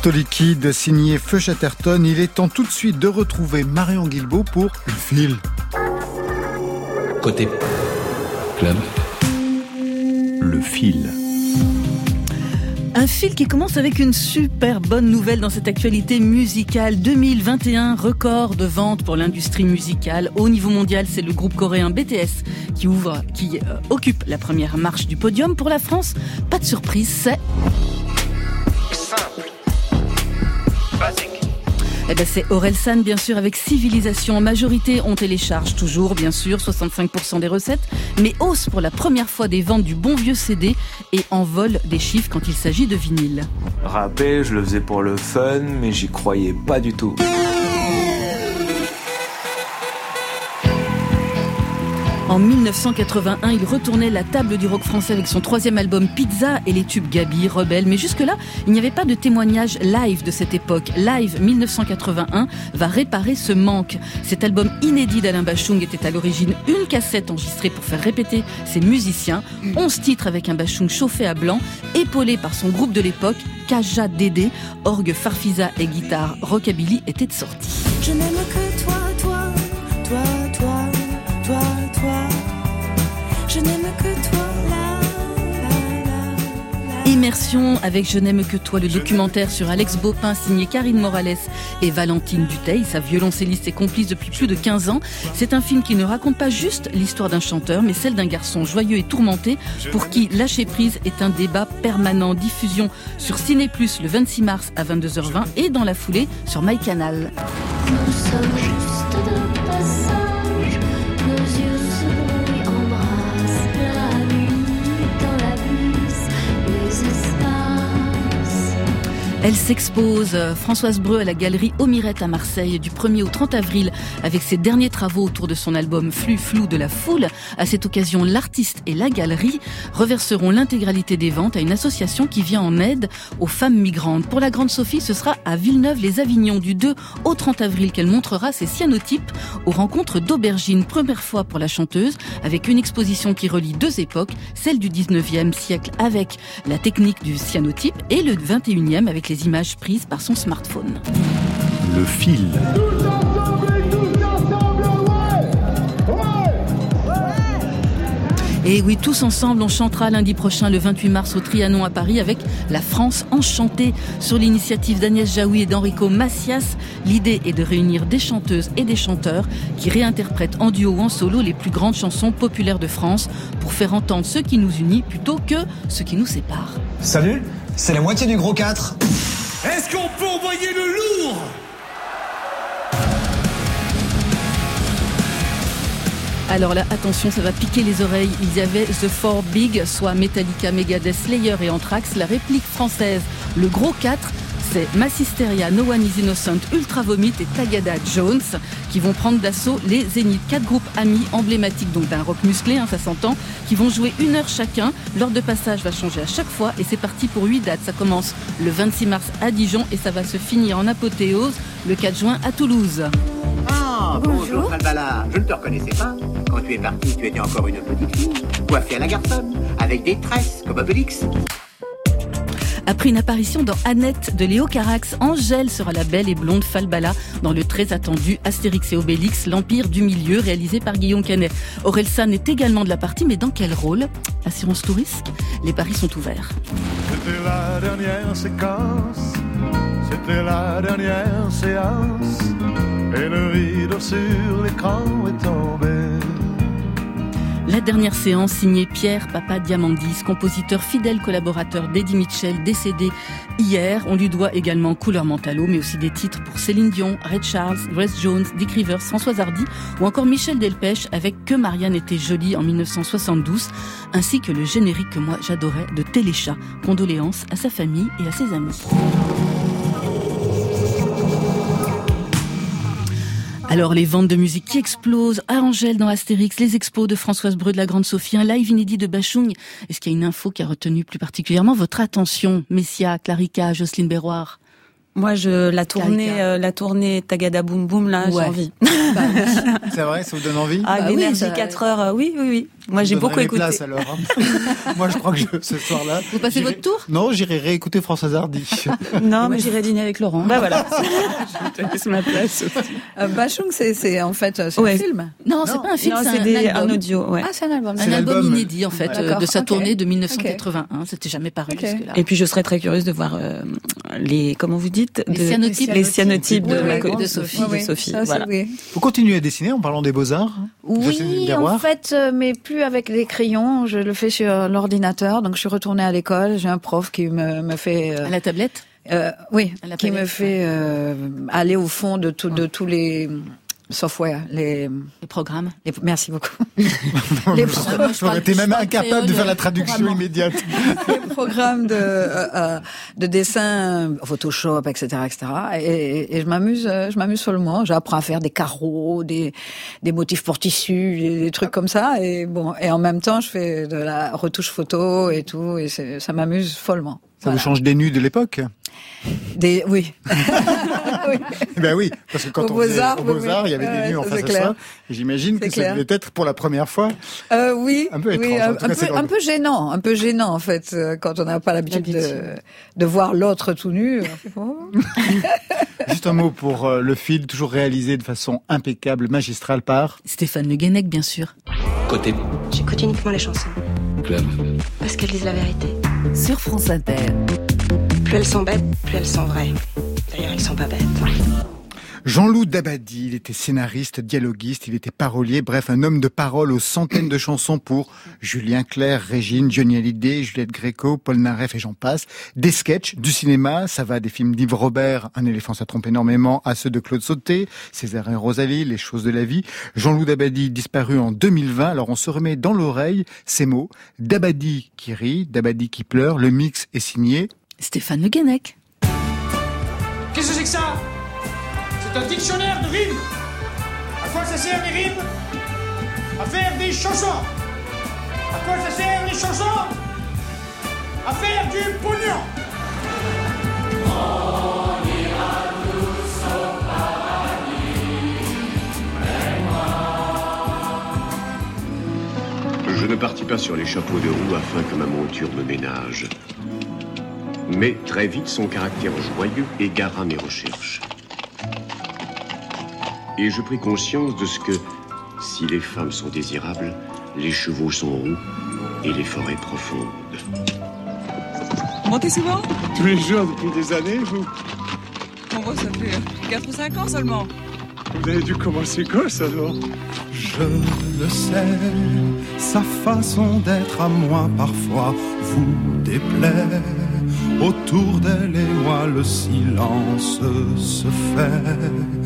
Cristaux liquide signé Feu Chatterton. Il est temps tout de suite de retrouver Marion Guilbault pour Le fil.
Côté club, le fil.
Un fil qui commence avec une super bonne nouvelle dans cette actualité musicale. 2021, record de vente pour l'industrie musicale. Au niveau mondial, c'est le groupe coréen BTS qui ouvre, qui euh, occupe la première marche du podium. Pour la France, pas de surprise, c'est Eh ben c'est Orelsan, bien sûr, avec Civilisation. En majorité, on télécharge toujours, bien sûr, 65% des recettes, mais hausse pour la première fois des ventes du bon vieux CD et envol des chiffres quand il s'agit de vinyle.
Rapper, je le faisais pour le fun, mais j'y croyais pas du tout.
En 1981, il retournait la table du rock français avec son troisième album Pizza et les tubes Gabi, Rebelle. Mais jusque-là, il n'y avait pas de témoignage live de cette époque. Live 1981 va réparer ce manque. Cet album inédit d'Alain Bachung était à l'origine une cassette enregistrée pour faire répéter ses musiciens. 11 titres avec un Bachung chauffé à blanc, épaulé par son groupe de l'époque, Kaja Dédé, orgue farfisa et guitare rockabilly étaient de sortie.
Je
Immersion avec Je n'aime que toi, le documentaire sur Alex Bopin signé Karine Morales et Valentine Duteil, sa violoncelliste et complice depuis plus de 15 ans. C'est un film qui ne raconte pas juste l'histoire d'un chanteur, mais celle d'un garçon joyeux et tourmenté pour qui lâcher prise est un débat permanent. Diffusion sur Ciné Plus le 26 mars à 22h20 et dans la foulée sur MyCanal.
Nous sommes
Elle s'expose, euh, Françoise Breu, à la galerie Omirette à Marseille du 1er au 30 avril avec ses derniers travaux autour de son album Flux flou de la foule. À cette occasion, l'artiste et la galerie reverseront l'intégralité des ventes à une association qui vient en aide aux femmes migrantes. Pour la Grande Sophie, ce sera à Villeneuve-les-Avignon du 2 au 30 avril qu'elle montrera ses cyanotypes aux rencontres d'Aubergine. Première fois pour la chanteuse avec une exposition qui relie deux époques, celle du 19e siècle avec la technique du cyanotype et le 21e avec les images prises par son smartphone.
Le fil.
Et oui, tous ensemble, on chantera lundi prochain, le 28 mars, au Trianon à Paris, avec La France enchantée. Sur l'initiative d'Agnès Jaoui et d'Enrico Macias, l'idée est de réunir des chanteuses et des chanteurs qui réinterprètent en duo ou en solo les plus grandes chansons populaires de France pour faire entendre ce qui nous unit plutôt que ce qui nous sépare.
Salut, c'est la moitié du gros 4.
Est-ce qu'on peut envoyer le lourd
Alors là, attention, ça va piquer les oreilles. Il y avait The Four Big, soit Metallica, Megadeth, Slayer et Anthrax. La réplique française, le gros 4, c'est Massisteria, No One Is Innocent, Ultra Vomit et Tagada Jones qui vont prendre d'assaut les Zéniths. Quatre groupes amis emblématiques, donc d'un rock musclé, hein, ça s'entend, qui vont jouer une heure chacun. L'ordre de passage va changer à chaque fois et c'est parti pour huit dates. Ça commence le 26 mars à Dijon et ça va se finir en apothéose le 4 juin à Toulouse.
Ah, bonjour, Falbala. Je ne te reconnaissais pas. Quand tu es partie, tu étais encore une petite fille, coiffée à la garçonne, avec des tresses comme Obélix.
Après une apparition dans Annette de Léo Carax, Angèle sera la belle et blonde Falbala dans le très attendu Astérix et Obélix, l'Empire du Milieu, réalisé par Guillaume Canet. Orelsan est également de la partie, mais dans quel rôle? Assurance tout Les paris sont ouverts.
C'était la dernière séquence, c'était la dernière séance, et le rideau sur l'écran est tombé.
La dernière séance signée Pierre Papa Diamandis, compositeur fidèle collaborateur d'Eddie Mitchell, décédé hier. On lui doit également Couleur Mentalo, mais aussi des titres pour Céline Dion, Red Charles, Grace Jones, Dick Rivers, Françoise Hardy ou encore Michel Delpech avec Que Marianne était jolie en 1972, ainsi que le générique que moi j'adorais de Téléchat. Condoléances à sa famille et à ses amis. Alors les ventes de musique qui explosent à Angèle dans Astérix, les expos de Françoise Breu de la Grande Sophie, un live inédit de Bachung. Est-ce qu'il y a une info qui a retenu plus particulièrement votre attention Messia, Clarica, Jocelyne Berroir
Moi, je la tournée, euh, la tournée Tagada Boom Boom là, j'ai
Ouais.
envie.
C'est vrai, ça vous donne envie
Ah,
Bah oui,
l'énergie
ça-
4 heures, euh, oui, oui, oui. Moi, j'ai beaucoup écouté.
places, alors. hein. Moi, je crois que je- ce soir-là.
Vous passez votre tour
Non, j'irai réécouter Françoise Hardy.
Non, mais
j'irai dîner avec Laurent.
Bah voilà.
Je te laisse ma place.
Euh, Bachung, c'est, c'est en fait, c'est
Ouais.
un film.
Non, c'est pas un film,
non,
c'est
c'est
un,
des-
album.
un audio, ouais.
Ah, c'est un album.
Un
C'est
album
l'album.
inédit en fait euh, de sa tournée de 1981. C'était jamais paru jusque-là.
Et puis, je serais très curieuse de voir les, comment vous dites,
Les
de-
cyanotypes.
les cyanotypes de,
Oui,
de Sophie,
Oui,
de
oui.
Sophie.
Ça, c'est-
voilà.
oui.
Vous continuez à dessiner en parlant des beaux-arts
Oui, en fait, euh, mais plus avec les crayons. Je le fais sur l'ordinateur. Donc, je suis retournée à l'école. J'ai un prof qui me, me fait. euh,
À la tablette?
euh, oui,
À la
qui me fait euh, aller au fond de, tout, de tous les software, les,
les programmes.
les- merci beaucoup. Les,
je
pro-
parle-
J'aurais été même incapable de faire la traduction
couramment.
immédiate.
les programmes de, euh, euh, de dessin, Photoshop, etc., etc. Et, et je m'amuse, euh, je m'amuse follement. J'apprends à faire des carreaux, des, des motifs pour tissus, des, des trucs comme ça. Et bon, et en même temps, je fais de la retouche photo et tout. Et c'est- ça m'amuse follement.
Ça vous change des nus de l'époque
Des, oui. oui.
Eh Ben oui, parce que quand
Aux
on faisait
Beaux-Arts,
aux
oui,
Beaux-Arts, il y
oui.
avait des
Ouais,
nus en
ça,
face à
clair.
ça. Et J'imagine que ça
clair.
devait être pour la première fois.
Euh, oui,
Un peu
oui,
étrange, en
un, un
cas,
peu,
drôle.
un peu gênant, un peu gênant en fait, euh, quand on n'a pas l'habitude de, de voir l'autre tout nu. Oh.
Juste un mot pour euh, le film, toujours réalisé de façon impeccable, magistrale par
Stéphane Le Guenec, bien sûr.
Côté
J'écoute uniquement les chansons.
club.
Parce qu'elles disent la vérité.
Sur France Inter.
Plus elles sont bêtes, plus elles sont vraies. D'ailleurs, elles sont pas bêtes.
Jean-Loup Dabadi, il était scénariste, dialoguiste, il était parolier, bref, un homme de parole aux centaines de chansons pour Julien Clerc, Régine, Johnny Hallyday, Juliette Gréco, Paul Naref et j'en passe. Des sketchs, du cinéma, ça va des films d'Yves Robert, Un éléphant ça trompe énormément, à ceux de Claude Sauté, César et Rosalie, Les choses de la vie. Jean-Loup Dabadi disparu en 2020, alors on se remet dans l'oreille ces mots. Dabadi qui rit, Dabadi qui pleure, le mix est signé.
Stéphane Le Guenec.
Qu'est-ce que c'est que ça? C'est un dictionnaire de rimes. À quoi ça sert les rimes? À faire des chansons. À quoi ça sert les chansons? À faire du pognon.
Je ne partis pas sur les chapeaux de roue afin que ma monture me ménage. Mais très vite, son caractère joyeux égara mes recherches. Et je pris conscience de ce que, si les femmes sont désirables, les chevaux sont roux et les forêts profondes.
Montez souvent
Tous les jours depuis des années, vous,
Moi, ça fait 4 ou 5 ans seulement.
vous avez dû commencer gosse alors?
Je le sais, sa façon d'être à moi parfois vous déplaît. Autour d'elle et moi le silence se fait,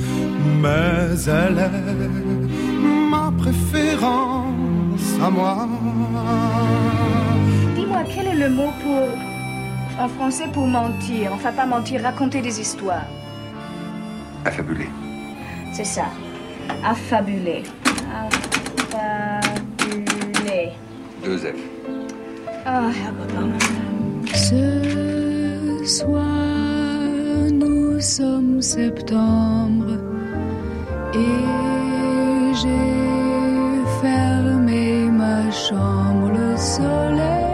mais elle est ma préférence à moi.
Dis-moi, quel est le mot pour. en français pour mentir? Enfin, pas mentir, raconter des histoires.
Affabulé.
C'est ça. Affabuler. Affabuler.
Deux F.
Ah,
Ce soir, nous sommes septembre et j'ai fermé ma chambre. Le soleil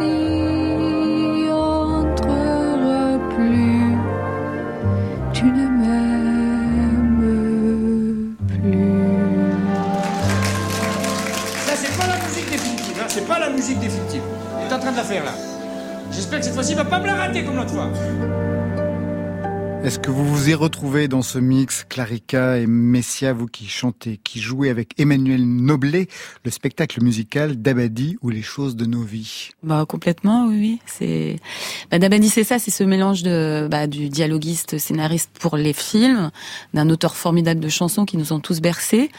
n'y entrera plus. Tu ne m'aimes plus.
Ça, c'est pas la musique définitive. Hein. C'est pas la musique définitive. Il est en train de la faire là. J'espère que cette fois-ci, il va pas me la rater comme l'autre fois.
Est-ce que vous vous y retrouvez dans ce mix, Clarica et Messia, vous qui chantez, qui jouez avec Emmanuel Noblet, le spectacle musical d'Abadi ou les choses de nos vies?
Bah complètement, oui. C'est bah, Dabadi, c'est ça, c'est ce mélange de bah, du dialoguiste, scénariste pour les films, d'un auteur formidable de chansons qui nous ont tous bercés.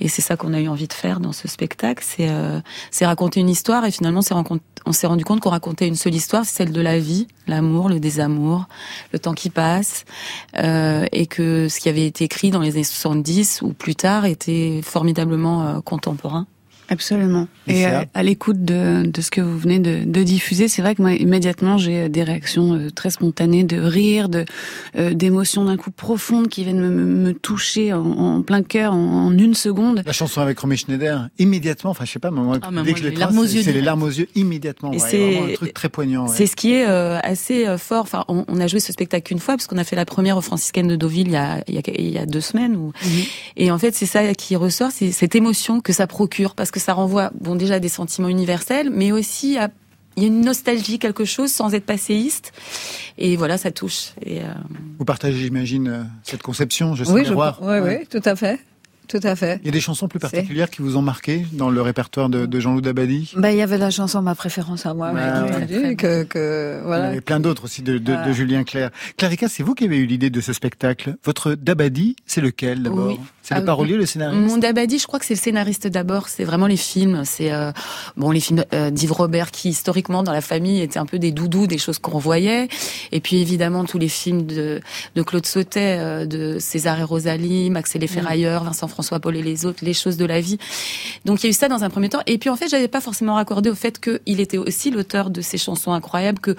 Et c'est ça qu'on a eu envie de faire dans ce spectacle, c'est euh, raconter une histoire. Et finalement, on s'est rendu compte qu'on racontait une seule histoire, celle de la vie, l'amour, le désamour, le temps qui passe, euh, et que ce qui avait été écrit dans les années 70 ou plus tard était formidablement euh, contemporain.
Absolument. Et
ça
à, à l'écoute de, de ce que vous venez de, de diffuser, c'est vrai que moi immédiatement j'ai des réactions euh, très spontanées de rire, de euh, d'émotions d'un coup profondes qui viennent me, me, me toucher en, en plein cœur en, en une seconde.
La chanson avec Romy Schneider, immédiatement, enfin je sais pas, moi,
Ah, mais
dès
moi,
que je
les
les
larmes
trace,
aux
c'est
yeux
c'est les larmes aux yeux immédiatement.
Et
ouais,
c'est-
vraiment un truc très poignant. ouais.
C'est ce qui est euh, assez euh, fort. Enfin, on, on a joué ce spectacle une fois parce qu'on a fait la première au franciscaine de Deauville il y a, il y a, il y a deux semaines. Ou... Et en fait, c'est ça qui ressort, c'est cette émotion que ça procure parce que ça renvoie, bon, déjà à des sentiments universels, mais aussi à il y a une nostalgie, quelque chose, sans être passéiste. Et voilà, ça touche. Et, euh,
Vous partagez, j'imagine, euh, cette conception, je sais
Oui, je,
miroir.
ouais, ouais, tout à fait. Tout à fait.
Il y a des chansons plus particulières qui vous ont marqué dans le répertoire de, de Jean-Loup Dabadi
Ben, il y avait la chanson Ma préférence à moi,
Ah,
bien
ouais.
que,
Il y avait plein d'autres aussi de, de, de Julien Clerc. Clarica, c'est vous qui avez eu l'idée de ce spectacle. Votre Dabadi, c'est lequel d'abord?
Oui.
C'est le
Ah,
parolier, le scénariste
Mon Dabadi, je crois que c'est le scénariste d'abord. C'est vraiment les films. C'est euh, bon les films euh, d'Yves Robert qui historiquement dans la famille étaient un peu des doudous, des choses qu'on voyait. Et puis évidemment tous les films de, de Claude Sautet, euh, de César et Rosalie, Max et les Ferrailleurs, Vincent François Paul et les autres, les choses de la vie. Donc il y a eu ça dans un premier temps. Et puis en fait, j'avais pas forcément raccordé au fait qu'il était aussi l'auteur de ces chansons incroyables que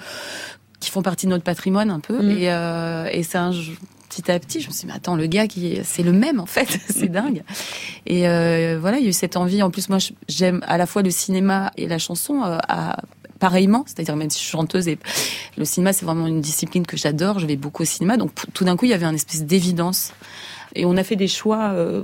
qui font partie de notre patrimoine un peu.
Mm.
Et, euh, et c'est un jeu- petit à petit, je me suis dit, mais attends, le gars, qui c'est le même en fait, c'est dingue. Et euh, voilà, il y a eu cette envie. En plus, moi, j'aime à la fois le cinéma et la chanson. euh, à, pareillement, c'est-à-dire même si je suis chanteuse et le cinéma c'est vraiment une discipline que j'adore, je vais beaucoup au cinéma, donc tout d'un coup il y avait un espèce d'évidence et on a fait des choix euh,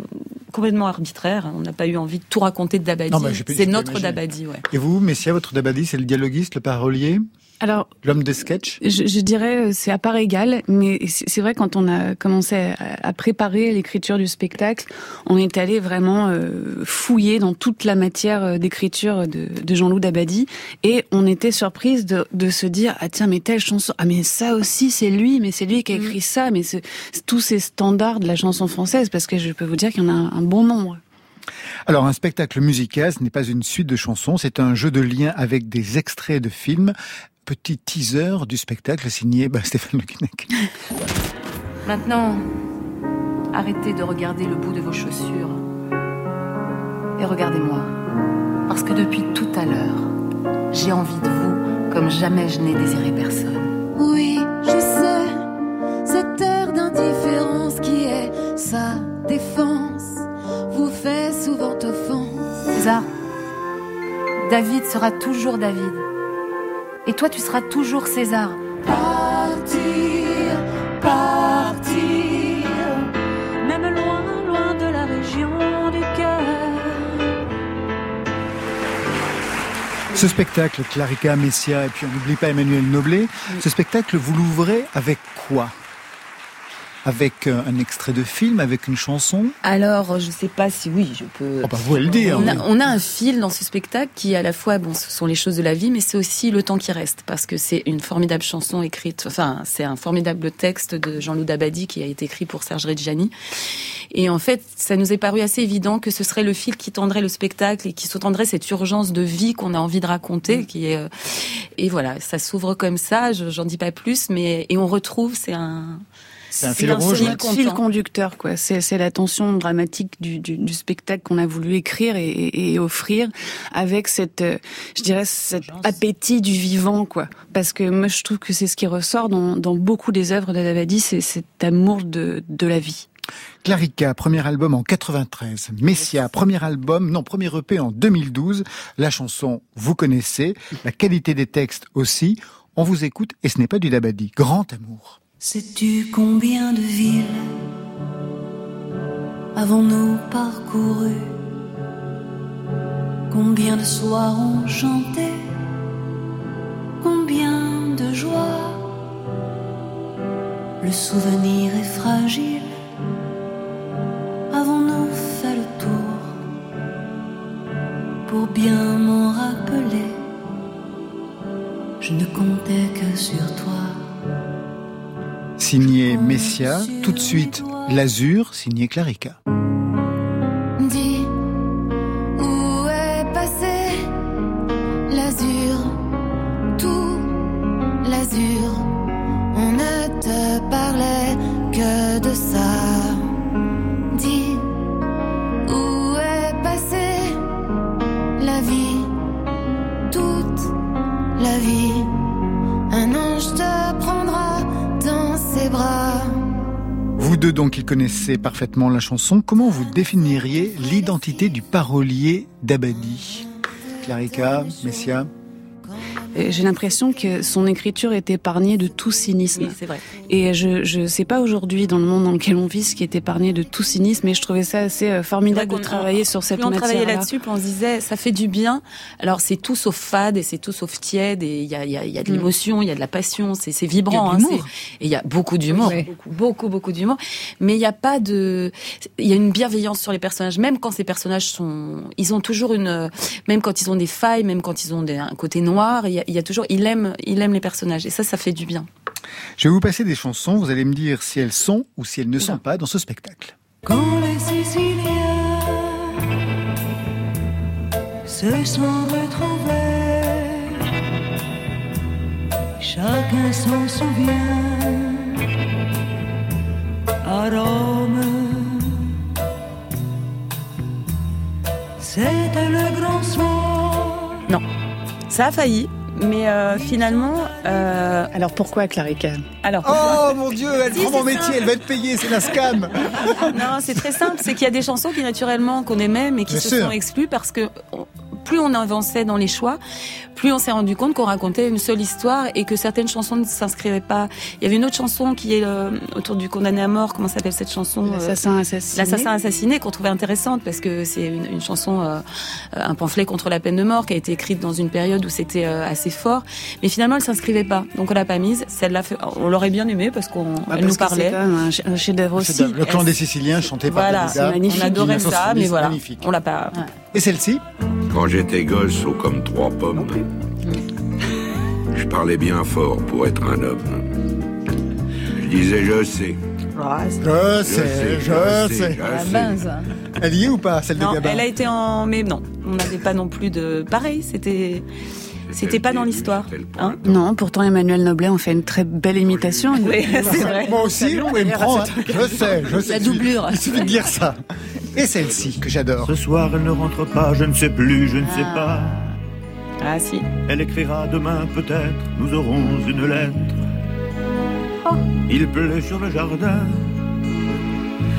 complètement arbitraires, on n'a pas eu envie de tout raconter de Dabadi,
bah,
c'est notre. Dabadi, ouais.
Et vous, Messia, votre Dabadi, c'est le dialoguiste, le parolier?
Alors,
L'homme de sketch?
Je, je dirais euh, c'est à part égale, mais c'est vrai quand on a commencé à, à préparer l'écriture du spectacle, on est allé vraiment euh, fouiller dans toute la matière euh, d'écriture de, de Jean-Loup Dabadi et on était surprise de, de se dire ah tiens mais telle chanson ah mais ça aussi c'est lui mais c'est lui qui a écrit ça mais c'est c'est tous ces standards de la chanson française parce que je peux vous dire qu'il y en a un, un bon nombre.
Alors, un spectacle musical, ce n'est pas une suite de chansons, c'est un jeu de liens avec des extraits de films. Petit teaser du spectacle signé bah, Stéphane Le Guenec.
Maintenant, arrêtez de regarder le bout de vos chaussures et regardez-moi. Parce que depuis tout à l'heure, j'ai envie de vous comme jamais je n'ai désiré personne.
Oui, je sais, cette air d'indifférence qui est sa défense vous fait souvent offense.
César, David sera toujours David. Et toi, tu seras toujours César.
Partir, partir, même loin, loin de la région du cœur.
Ce spectacle, Clarica, Messia, et puis on n'oublie pas Emmanuel Noblet, ce spectacle, vous l'ouvrez avec quoi? Avec euh, un extrait de film, avec une chanson
Alors, je sais pas si oui, je peux.
Oh bah, vous le dire.
On a,
oui.
on a un fil dans ce spectacle qui, à la fois, bon, ce sont les choses de la vie, mais c'est aussi le temps qui reste, parce que c'est une formidable chanson écrite. Enfin, c'est un formidable texte de Jean-Loup Dabadi qui a été écrit pour Serge Reggiani. Et en fait, ça nous est paru assez évident que ce serait le fil qui tendrait le spectacle et qui sous-tendrait cette urgence de vie qu'on a envie de raconter, qui est. euh, Et voilà, ça s'ouvre comme ça. je- J'en dis pas plus, mais et on retrouve, c'est un.
C'est un fil rouge,
C'est fil conducteur, quoi. C'est c'est la tension dramatique du, du, du spectacle qu'on a voulu écrire et, et- et offrir, avec cette, euh, je dirais, cet appétit du vivant, quoi. Parce que moi, je trouve que c'est ce qui ressort dans, dans beaucoup des œuvres de Davadi, c'est cet amour de, de la vie.
Clarica, premier album en 93. Messia, premier album, non, premier EP en 2012. La chanson, vous connaissez. La qualité des textes aussi. On vous écoute et ce n'est pas du Dabadi. Grand amour.
Sais-tu combien de villes avons-nous parcouru? Combien de soirs on chanté? Combien de joies? Le souvenir est fragile. Avons-nous fait le tour Pour bien m'en rappeler, je ne comptais que sur toi.
Signé Messia. Tout de suite, L'Azur, signé Clarica. Donc, ils connaissaient parfaitement la chanson. Comment vous définiriez l'identité du parolier d'Abadi? Clarica, Messia?
J'ai l'impression que son écriture est épargnée de tout cynisme.
Oui, c'est vrai.
Et je je sais pas aujourd'hui dans le monde dans lequel on vit ce qui est épargné de tout cynisme, mais je trouvais ça assez euh, formidable de travailler sur cette
plus on
matière.
travaillait là-dessus, on se disait, ça fait du bien. Alors c'est tout sauf fade et c'est tout sauf tiède et il y a, il y, a, il y a de
Mm.
l'émotion, il y a de la passion, c'est c'est vibrant.
Il y a de
hein, et il y a beaucoup d'humour,
Oui.
beaucoup, beaucoup, beaucoup d'humour. Mais il n'y a pas de, il y a une bienveillance sur les personnages, même quand ces personnages sont, ils ont toujours une, même quand ils ont des failles, même quand ils ont des, un côté noir, il y, a, il y a toujours, il aime, il aime les personnages et ça, ça fait du bien.
Je vais vous passer des chansons, vous allez me dire si elles sont ou si elles ne sont pas dans ce spectacle.
Quand les Siciliens se sont retrouvés, chacun s'en souvient. À Rome, c'était le grand soir.
Non, ça a failli, mais euh, finalement. euh,
Alors pourquoi Clarica
Alors.
Oh mon Dieu, elle
Si,
prend mon métier, elle va être payée, c'est la scam.
Non, c'est très simple. C'est qu'il y a des chansons qui naturellement qu'on aimait, mais qui
Bien
se
sûr.
sont exclues parce que on- plus on avançait dans les choix, plus on s'est rendu compte qu'on racontait une seule histoire et que certaines chansons ne s'inscrivaient pas. Il y avait une autre chanson qui est euh, autour du condamné à mort. Comment s'appelle cette chanson euh,
L'assassin assassiné.
L'assassin assassiné qu'on trouvait intéressante parce que c'est une, une chanson, euh, un pamphlet contre la peine de mort qui a été écrite dans une période où c'était euh, assez fort, mais finalement elle s'inscrivait pas, donc on l'a pas mise. Celle-là, on l'aurait bien aimée parce qu'on
Bah,
nous
c'est
parlait.
un ch- un chef-d'œuvre aussi.
Le clan des Siciliens chanté par
Voilà, on adorait ça,
1970,
mais voilà,
magnifique.
on l'a pas.
Et celle-ci
Quand j'étais gosse, haut comme trois pommes, je parlais bien fort pour être un homme. Je disais je sais.
Je sais, je sais.
La base.
Elle y est ou pas, celle
Non,
de Gabin
elle a été en, mais non, on n'avait pas non plus de. Pareil, c'était, c'était pas dans l'histoire. Hein
Non, pourtant Emmanuel Noblet en fait une très belle imitation.
Oui, c'est vrai.
Moi aussi, il me
on
prend. hein. Je sais, je sais.
La doublure.
Il suffit de dire ça. Et celle-ci, que j'adore.
Ce soir, elle ne rentre pas, je ne sais plus, je ne sais pas.
Ah si.
Elle écrira demain peut-être, nous aurons une lettre. Il pleut sur le jardin,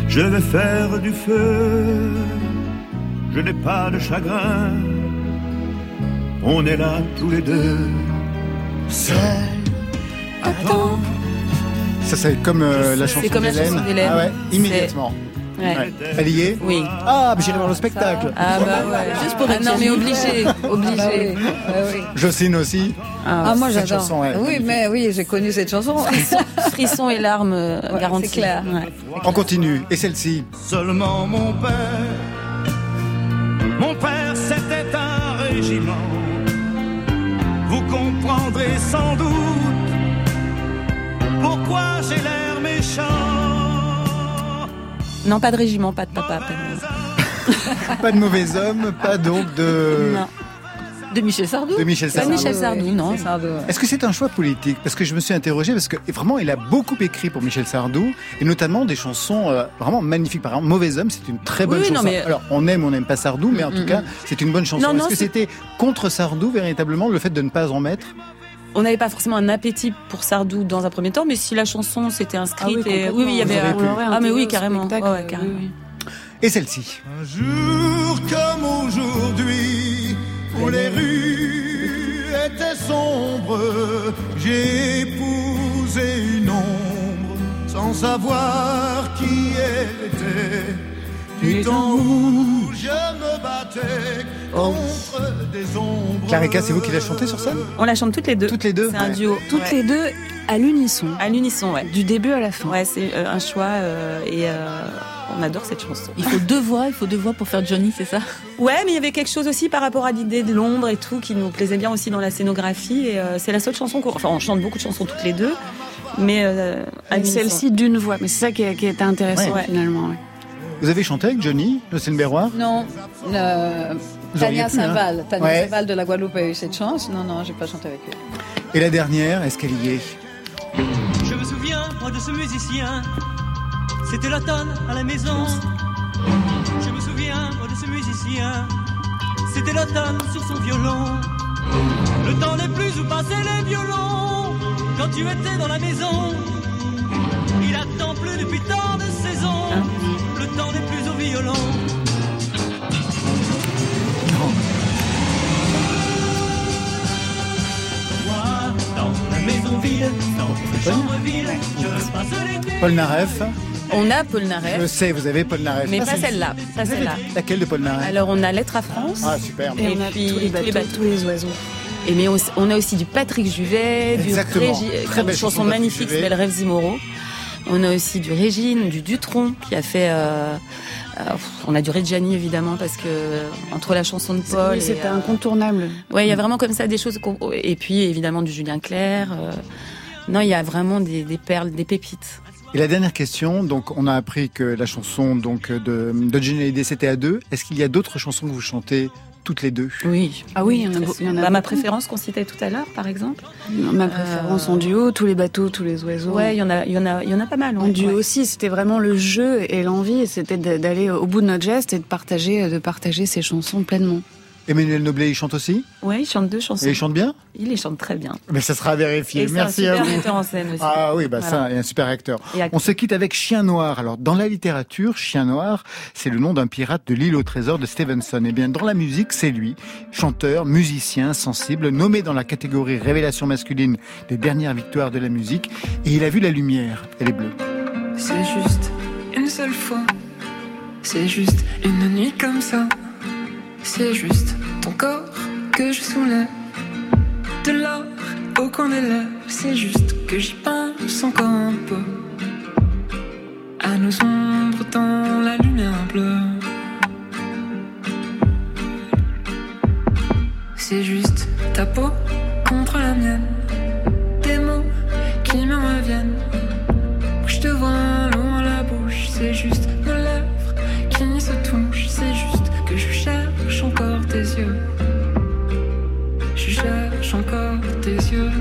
je vais faire du feu. Je n'ai pas de chagrin, on est là tous les deux. Seul,
attends. Ça, c'est comme euh, la chanson
C'est comme la
d'Hélène. Ah ouais, immédiatement.
Ouais.
Elle y est
Oui.
Ah, mais j'irai voir le spectacle.
Ah bah ouais, juste pour être non mais obligé, obligé.
Jocelyne aussi.
Ah, moi
Cette
j'adore.
chanson, ouais,
oui, mais oui, j'ai connu cette chanson.
Frissons et larmes euh,
Ouais,
garanties.
c'est clair.
Ouais.
On continue. Et celle-ci
Seulement mon père, mon père c'était un régiment. Vous comprendrez sans doute pourquoi j'ai l'air méchant.
Non, pas de régiment, pas de papa. Pas de...
Pas de mauvais homme, pas donc de...
Non. De Michel Sardou
De Michel
Pas
Sardou.
Michel Sardou, non.
Est-ce que c'est un choix politique? Parce que je me suis interrogé, parce que vraiment, il a beaucoup écrit pour Michel Sardou, et notamment des chansons euh, vraiment magnifiques. Par exemple, Mauvais homme, c'est une très bonne
Oui, non,
chanson.
mais-
Alors, on aime ou on n'aime pas Sardou, mais en tout
Mm,
cas,
mm.
c'est une bonne chanson.
Non, non,
Est-ce que c'était contre Sardou, véritablement, le fait de ne pas en mettre?
On n'avait pas forcément un appétit pour Sardou dans un premier temps, mais si la chanson s'était inscrite,
Ah oui,
et... oui, oui, il y avait.
l'aurait
Ah mais oui, carrément. Ouais, carrément.
oui,
Et celle-ci
Un jour comme aujourd'hui, où les rues étaient sombres, j'ai épousé une ombre sans savoir qui elle était. Du temps où je me battais contre des ombres.
Clarica, c'est vous qui la chantez sur scène?
On la chante toutes les deux.
Toutes les deux
C'est un
Ouais.
duo.
Toutes
Ouais.
les deux à l'unisson.
À l'unisson, ouais.
Du début à la fin.
Ouais, c'est euh, un choix euh, et euh, on adore cette chanson.
Il faut deux voix, il faut deux voix pour faire Johnny, c'est ça?
Ouais, mais il y avait quelque chose aussi par rapport à l'idée de l'ombre et tout qui nous plaisait bien aussi dans la scénographie. Et euh, c'est la seule chanson qu'on. Enfin, on chante beaucoup de chansons toutes les deux, mais euh.
Celle-ci d'une voix, mais c'est ça qui, est- qui était intéressant
Ouais.
finalement. ouais.
Vous avez chanté avec Johnny, le Berroir
Non, euh, Tania
hein.
Saint-Val. Tania
Ouais.
Saint-Val de la Guadeloupe a eu cette chance. Non, non, j'ai pas chanté avec eux.
Et la dernière, est-ce qu'elle y est
Je me souviens, moi, de ce musicien. C'était l'automne à la maison. Je me souviens, de ce musicien. C'était l'automne sur son violon. Le temps n'est plus où passer les violons. Quand tu étais dans la maison, il attend plus depuis tant de saisons. Le temps n'est plus au violon. Moi, dans la maison vide, dans la chambre vide, je passe l'été.
Paul Naref.
On a Paul Naref.
Je sais, vous avez Paul Naref.
Mais
Ah,
pas celle-là, pas celle-là.
Laquelle de Paul Naref
Alors on a Lettre à France.
Ah, superbe.
Et,
Et on a
puis
tous les bateaux, tous les oiseaux.
Et mais on, on a aussi du Patrick Juvet, du. Régi-
Très
une
belle
chanson
chanson
magnifique s'appelle Rêves Imoraux. On a aussi du Régine, du Dutron qui a fait. euh, euh, on a du Reggiani évidemment parce que entre la chanson de Paul.
Oui, c'était
euh,
incontournable.
Ouais, il y a vraiment comme ça des choses. Et puis évidemment du Julien Clerc. euh, Non, il y a vraiment des, des perles, des pépites.
Et la dernière question, donc on a appris que la chanson donc de, de Johnny Hallyday c'était à deux. Est-ce qu'il y a d'autres chansons que vous chantez toutes les deux?
Oui.
Ah oui, il y en a, il y en a
Bah, ma préférence qu'on citait tout à l'heure, par exemple.
Ma préférence en duo, tous les bateaux, tous les oiseaux.
Ouais, il y en a, il y en a, il y en a pas mal.
En
ouais.
duo aussi, c'était vraiment le jeu et l'envie, c'était d'aller au bout de notre geste et de partager, de partager ces chansons pleinement.
Emmanuel Noblet, il chante aussi
Ouais, il chante deux chansons.
Et il chante bien
Il les chante très bien.
Mais ça sera vérifié.
Et
Merci
un
à
super
vous.
metteur en scène aussi.
Ah oui, bah
Voilà.
ça, et un super acteur.
Et acteur.
On se quitte avec Chien Noir. Alors, dans la littérature, Chien Noir, c'est le nom d'un pirate de l'île au trésor de Stevenson. Et bien, dans la musique, c'est lui, chanteur, musicien, sensible, nommé dans la catégorie révélation masculine des dernières victoires de la musique. Et il a vu la lumière. Elle est bleue.
C'est juste une seule fois. C'est juste une nuit comme ça. C'est juste ton corps que je soulève. De l'or au coin des lèvres. C'est juste que j'y pense encore un peu. À nos ombres dans la lumière bleue. C'est juste ta peau contre la mienne. Des mots qui me reviennent. Je te vois loin la bouche, c'est juste nos lèvres cherche encore tes yeux. Je cherche encore tes yeux.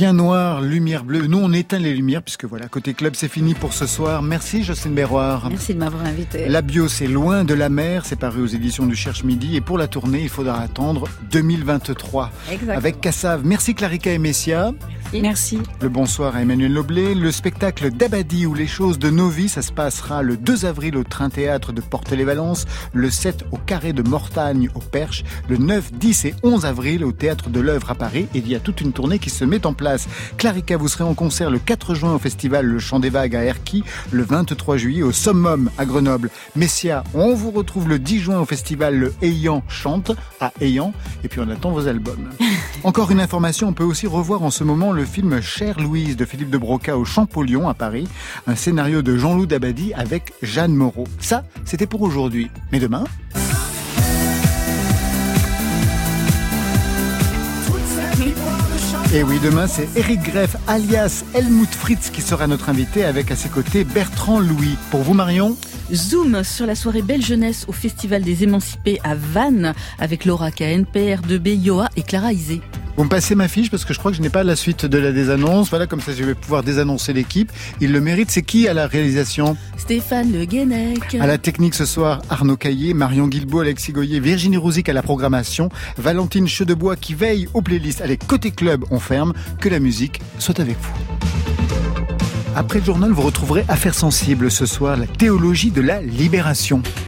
Chien noir, lumière bleue. Nous, on éteint les lumières puisque voilà, côté club, c'est fini pour ce soir. Merci Jocelyne Berroir.
Merci de m'avoir invité.
La bio, c'est loin de la mer. C'est paru aux éditions du Cherche Midi. Et pour la tournée, il faudra attendre 2023.
Exactement.
Avec Cassav. Merci Clarica et Messia.
Merci.
Le bonsoir à Emmanuel Noblet. Le spectacle d'Abadi ou les choses de nos vies, ça se passera le 2 avril au Train Théâtre de Porte-les-Valences, le 7 au Carré de Mortagne au Perche, le 9, 10 et 11 avril au Théâtre de l'Œuvre à Paris. Et il y a toute une tournée qui se met en place. Place. Clarica, vous serez en concert le 4 juin au festival Le Chant des Vagues à Erquy, le 23 juillet au Summum à Grenoble. Messia, on vous retrouve le 10 juin au festival Le Ayant Chante à Ayant, et puis on attend vos albums. Encore une information, on peut aussi revoir en ce moment le film Chère Louise de Philippe de Broca au Champollion à Paris, un scénario de Jean-Loup Dabadi avec Jeanne Moreau. Ça, c'était pour aujourd'hui. Mais demain Et oui, demain, c'est Eric Greff, alias Helmut Fritz, qui sera notre invité avec à ses côtés Bertrand Louis. Pour vous, Marion?
Zoom sur la soirée Belle Jeunesse au Festival des Émancipés à Vannes avec Laura Cahen, PR2B, Yoa et Clara Isé.
Vous me passez ma fiche parce que je crois que je n'ai pas la suite de la désannonce. Voilà, comme ça je vais pouvoir désannoncer l'équipe. Il le mérite. C'est qui à la réalisation?
Stéphane Le Guenec.
À la technique ce soir, Arnaud Caillé, Marion Guilbault, Alexis Goyer, Virginie Rouzic à la programmation, Valentine Chedebois qui veille aux playlists. Allez, côté club, on ferme. Que la musique soit avec vous. Après le journal, vous retrouverez Affaires sensibles ce soir, la théologie de la libération.